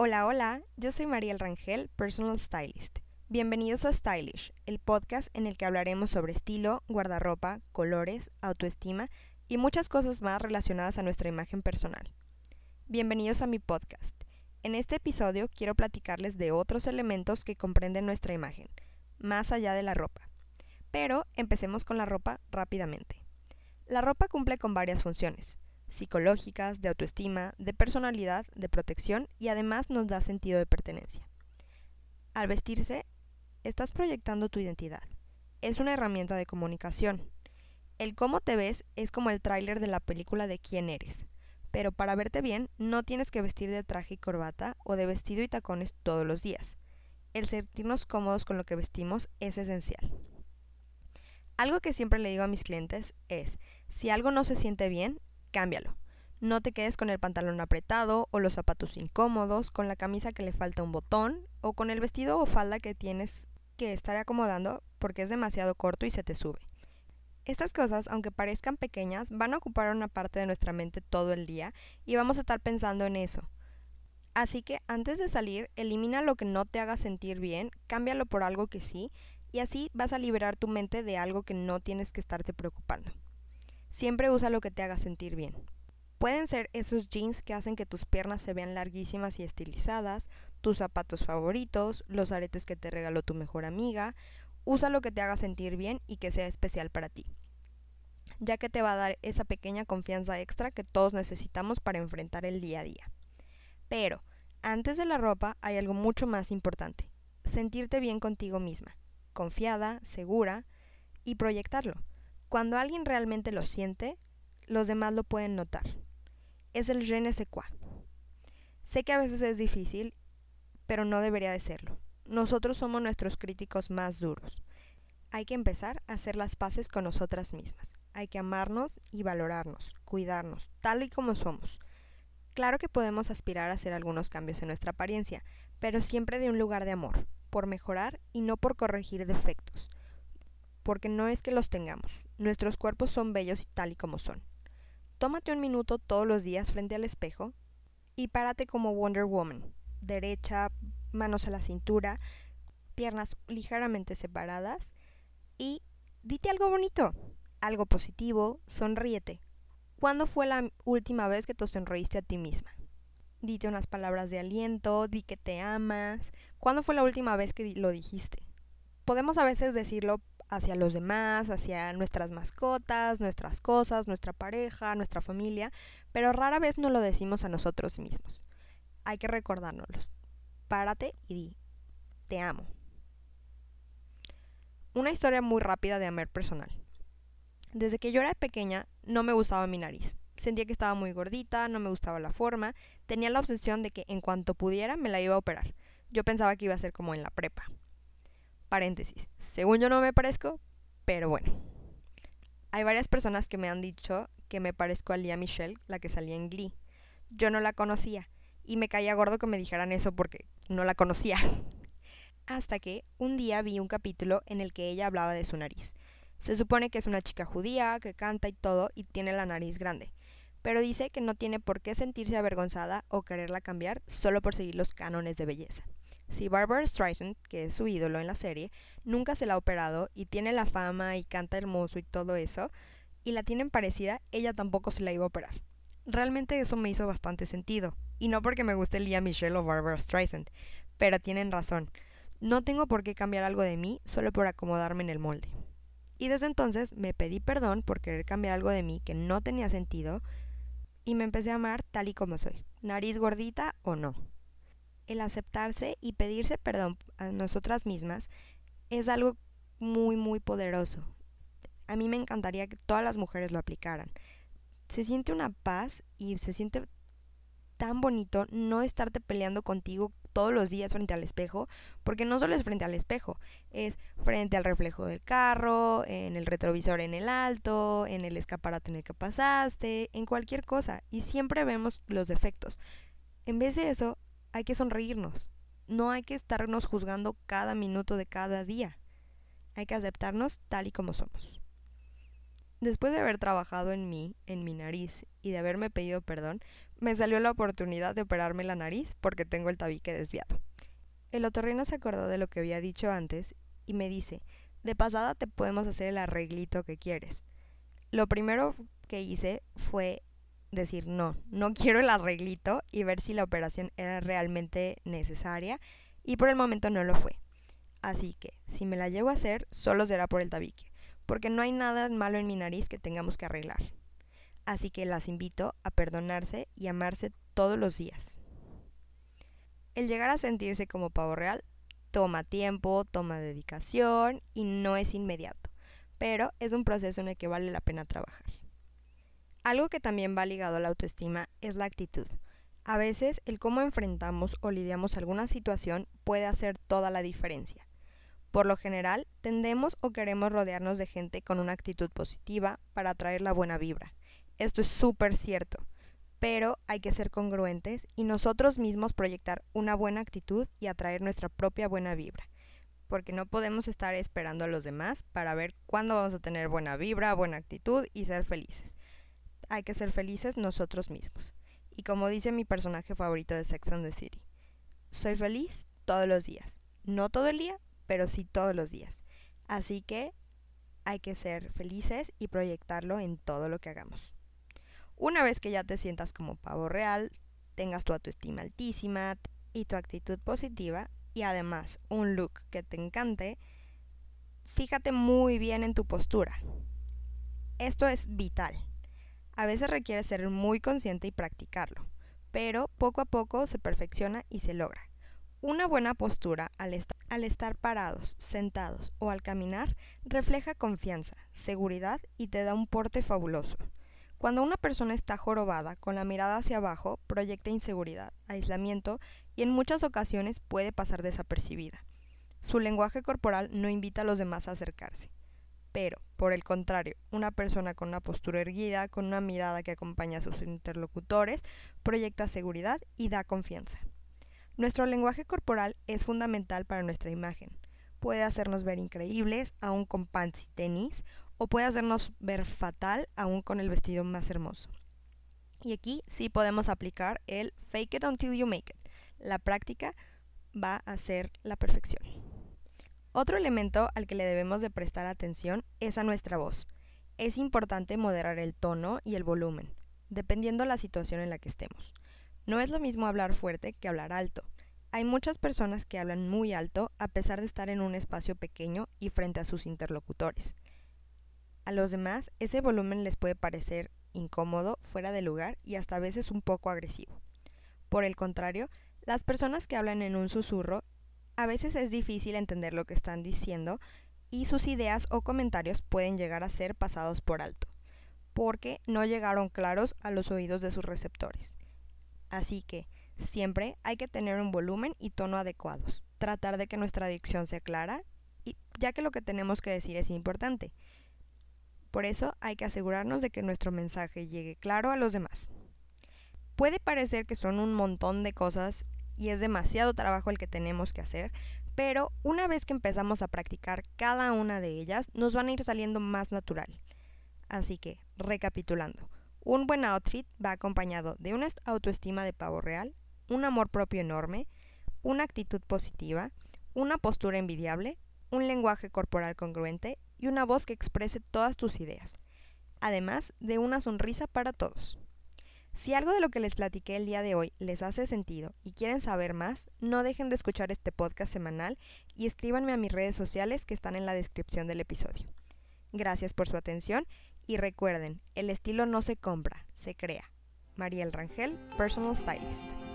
Hola, hola, yo soy Mariel Rangel, Personal Stylist. Bienvenidos a Stylish, el podcast en el que hablaremos sobre estilo, guardarropa, colores, autoestima y muchas cosas más relacionadas a nuestra imagen personal. Bienvenidos a mi podcast. En este episodio quiero platicarles de otros elementos que comprenden nuestra imagen, más allá de la ropa. Pero empecemos con la ropa rápidamente. La ropa cumple con varias funciones psicológicas, de autoestima, de personalidad, de protección y además nos da sentido de pertenencia. Al vestirse, estás proyectando tu identidad. Es una herramienta de comunicación. El cómo te ves es como el tráiler de la película de quién eres. Pero para verte bien, no tienes que vestir de traje y corbata o de vestido y tacones todos los días. El sentirnos cómodos con lo que vestimos es esencial. Algo que siempre le digo a mis clientes es, si algo no se siente bien, cámbialo. No te quedes con el pantalón apretado o los zapatos incómodos, con la camisa que le falta un botón o con el vestido o falda que tienes que estar acomodando porque es demasiado corto y se te sube. Estas cosas, aunque parezcan pequeñas, van a ocupar una parte de nuestra mente todo el día y vamos a estar pensando en eso. Así que antes de salir, elimina lo que no te haga sentir bien, cámbialo por algo que sí, y así vas a liberar tu mente de algo que no tienes que estarte preocupando. Siempre usa lo que te haga sentir bien. Pueden ser esos jeans que hacen que tus piernas se vean larguísimas y estilizadas, tus zapatos favoritos, los aretes que te regaló tu mejor amiga. Usa lo que te haga sentir bien y que sea especial para ti, ya que te va a dar esa pequeña confianza extra que todos necesitamos para enfrentar el día a día. Pero, antes de la ropa hay algo mucho más importante, sentirte bien contigo misma, confiada, segura y proyectarlo. Cuando alguien realmente lo siente, los demás lo pueden notar. Es el je ne sais quoi. Sé que a veces es difícil, pero no debería de serlo. Nosotros somos nuestros críticos más duros. Hay que empezar a hacer las paces con nosotras mismas. Hay que amarnos y valorarnos, cuidarnos, tal y como somos. Claro que podemos aspirar a hacer algunos cambios en nuestra apariencia, pero siempre de un lugar de amor, por mejorar y no por corregir defectos porque no es que los tengamos, nuestros cuerpos son bellos y tal y como son. Tómate un minuto todos los días frente al espejo y párate como Wonder Woman, derecha, manos a la cintura, piernas ligeramente separadas y dite algo bonito, algo positivo, sonríete. ¿Cuándo fue la última vez que te sonreíste a ti misma? Dite unas palabras de aliento, di que te amas. ¿Cuándo fue la última vez que lo dijiste? Podemos a veces decirlo hacia los demás, hacia nuestras mascotas, nuestras cosas, nuestra pareja, nuestra familia, pero rara vez no lo decimos a nosotros mismos. Hay que recordárnoslo. Párate y di, te amo. Una historia muy rápida de amor personal. Desde que yo era pequeña no me gustaba mi nariz. Sentía que estaba muy gordita, no me gustaba la forma, tenía la obsesión de que en cuanto pudiera me la iba a operar. Yo pensaba que iba a ser como en la prepa. Paréntesis. Según yo no me parezco, pero bueno. Hay varias personas que me han dicho que me parezco a Lia Michelle, la que salía en Glee. Yo no la conocía y me caía gordo que me dijeran eso porque no la conocía. Hasta que un día vi un capítulo en el que ella hablaba de su nariz. Se supone que es una chica judía, que canta y todo y tiene la nariz grande, pero dice que no tiene por qué sentirse avergonzada o quererla cambiar solo por seguir los cánones de belleza. Si Barbara Streisand, que es su ídolo en la serie, nunca se la ha operado y tiene la fama y canta hermoso y todo eso, y la tienen parecida, ella tampoco se la iba a operar. Realmente eso me hizo bastante sentido, y no porque me guste Lia Michelle o Barbara Streisand, pero tienen razón. No tengo por qué cambiar algo de mí solo por acomodarme en el molde. Y desde entonces me pedí perdón por querer cambiar algo de mí que no tenía sentido y me empecé a amar tal y como soy, nariz gordita o no el aceptarse y pedirse perdón a nosotras mismas es algo muy, muy poderoso. A mí me encantaría que todas las mujeres lo aplicaran. Se siente una paz y se siente tan bonito no estarte peleando contigo todos los días frente al espejo, porque no solo es frente al espejo, es frente al reflejo del carro, en el retrovisor en el alto, en el escaparate en el que pasaste, en cualquier cosa, y siempre vemos los defectos. En vez de eso, hay que sonreírnos. No hay que estarnos juzgando cada minuto de cada día. Hay que aceptarnos tal y como somos. Después de haber trabajado en mí, en mi nariz y de haberme pedido perdón, me salió la oportunidad de operarme la nariz porque tengo el tabique desviado. El otorrino se acordó de lo que había dicho antes y me dice, de pasada te podemos hacer el arreglito que quieres. Lo primero que hice fue decir no, no quiero el arreglito y ver si la operación era realmente necesaria y por el momento no lo fue. Así que, si me la llevo a hacer, solo será por el tabique, porque no hay nada malo en mi nariz que tengamos que arreglar. Así que las invito a perdonarse y amarse todos los días. El llegar a sentirse como pavo real toma tiempo, toma dedicación y no es inmediato, pero es un proceso en el que vale la pena trabajar. Algo que también va ligado a la autoestima es la actitud. A veces el cómo enfrentamos o lidiamos alguna situación puede hacer toda la diferencia. Por lo general, tendemos o queremos rodearnos de gente con una actitud positiva para atraer la buena vibra. Esto es súper cierto, pero hay que ser congruentes y nosotros mismos proyectar una buena actitud y atraer nuestra propia buena vibra, porque no podemos estar esperando a los demás para ver cuándo vamos a tener buena vibra, buena actitud y ser felices. Hay que ser felices nosotros mismos. Y como dice mi personaje favorito de Sex and the City, soy feliz todos los días. No todo el día, pero sí todos los días. Así que hay que ser felices y proyectarlo en todo lo que hagamos. Una vez que ya te sientas como pavo real, tengas tu autoestima altísima y tu actitud positiva y además un look que te encante, fíjate muy bien en tu postura. Esto es vital. A veces requiere ser muy consciente y practicarlo, pero poco a poco se perfecciona y se logra. Una buena postura al, estar parados, sentados o al caminar refleja confianza, seguridad y te da un porte fabuloso. Cuando una persona está jorobada, con la mirada hacia abajo, proyecta inseguridad, aislamiento y en muchas ocasiones puede pasar desapercibida. Su lenguaje corporal no invita a los demás a acercarse. Pero, por el contrario, una persona con una postura erguida, con una mirada que acompaña a sus interlocutores, proyecta seguridad y da confianza. Nuestro lenguaje corporal es fundamental para nuestra imagen. Puede hacernos ver increíbles, aún con pants y tenis, o puede hacernos ver fatal, aún con el vestido más hermoso. Y aquí sí podemos aplicar el fake it until you make it. La práctica va a ser la perfección. Otro elemento al que le debemos de prestar atención es a nuestra voz. Es importante moderar el tono y el volumen, dependiendo la situación en la que estemos. No es lo mismo hablar fuerte que hablar alto. Hay muchas personas que hablan muy alto a pesar de estar en un espacio pequeño y frente a sus interlocutores. A los demás, ese volumen les puede parecer incómodo, fuera de lugar y hasta a veces un poco agresivo. Por el contrario, las personas que hablan en un susurro a veces es difícil entender lo que están diciendo y sus ideas o comentarios pueden llegar a ser pasados por alto, porque no llegaron claros a los oídos de sus receptores. Así que, siempre hay que tener un volumen y tono adecuados, tratar de que nuestra dicción sea clara, y, ya que lo que tenemos que decir es importante. Por eso hay que asegurarnos de que nuestro mensaje llegue claro a los demás. Puede parecer que son un montón de cosas y es demasiado trabajo el que tenemos que hacer, pero una vez que empezamos a practicar cada una de ellas, nos van a ir saliendo más natural. Así que, recapitulando, un buen outfit va acompañado de una autoestima de pavo real, un amor propio enorme, una actitud positiva, una postura envidiable, un lenguaje corporal congruente y una voz que exprese todas tus ideas, además de una sonrisa para todos. Si algo de lo que les platiqué el día de hoy les hace sentido y quieren saber más, no dejen de escuchar este podcast semanal y escríbanme a mis redes sociales que están en la descripción del episodio. Gracias por su atención y recuerden, el estilo no se compra, se crea. Mariel Rangel, Personal Stylist.